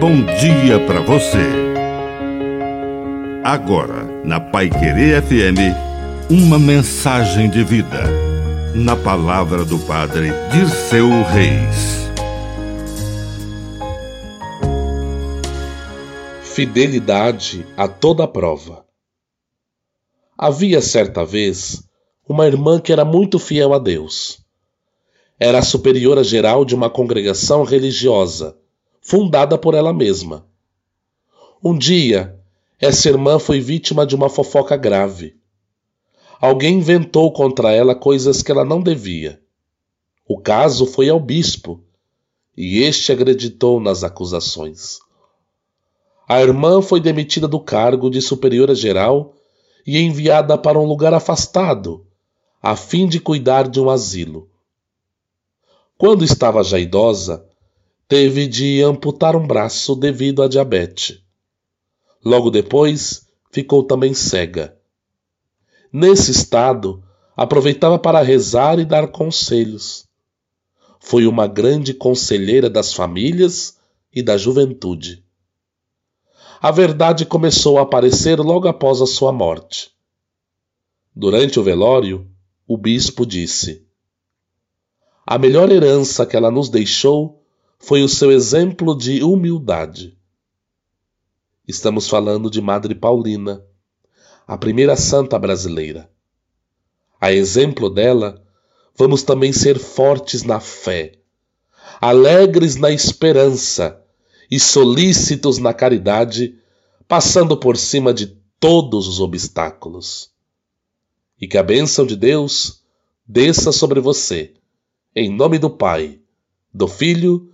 bom dia para você. Agora, na Pai Querer FM, uma mensagem de vida. Na palavra do Padre de seu Reis. Fidelidade a toda prova. Havia certa vez uma irmã que era muito fiel a Deus. Era a superiora geral de uma congregação religiosa fundada por ela mesma. Um dia, essa irmã foi vítima de uma fofoca grave. Alguém inventou contra ela coisas que ela não devia. O caso foi ao bispo, e este acreditou nas acusações. A irmã foi demitida do cargo de superiora geral e enviada para um lugar afastado, a fim de cuidar de um asilo. Quando estava já idosa, teve de amputar um braço devido à diabetes. Logo depois, ficou também cega. Nesse estado, aproveitava para rezar e dar conselhos. Foi uma grande conselheira das famílias e da juventude. A verdade começou a aparecer logo após a sua morte. Durante o velório, o bispo disse: A melhor herança que ela nos deixou foi o seu exemplo de humildade. Estamos falando de Madre Paulina, a primeira santa brasileira. A exemplo dela, vamos também ser fortes na fé, alegres na esperança e solícitos na caridade, passando por cima de todos os obstáculos. E que a bênção de Deus desça sobre você, em nome do Pai, do Filho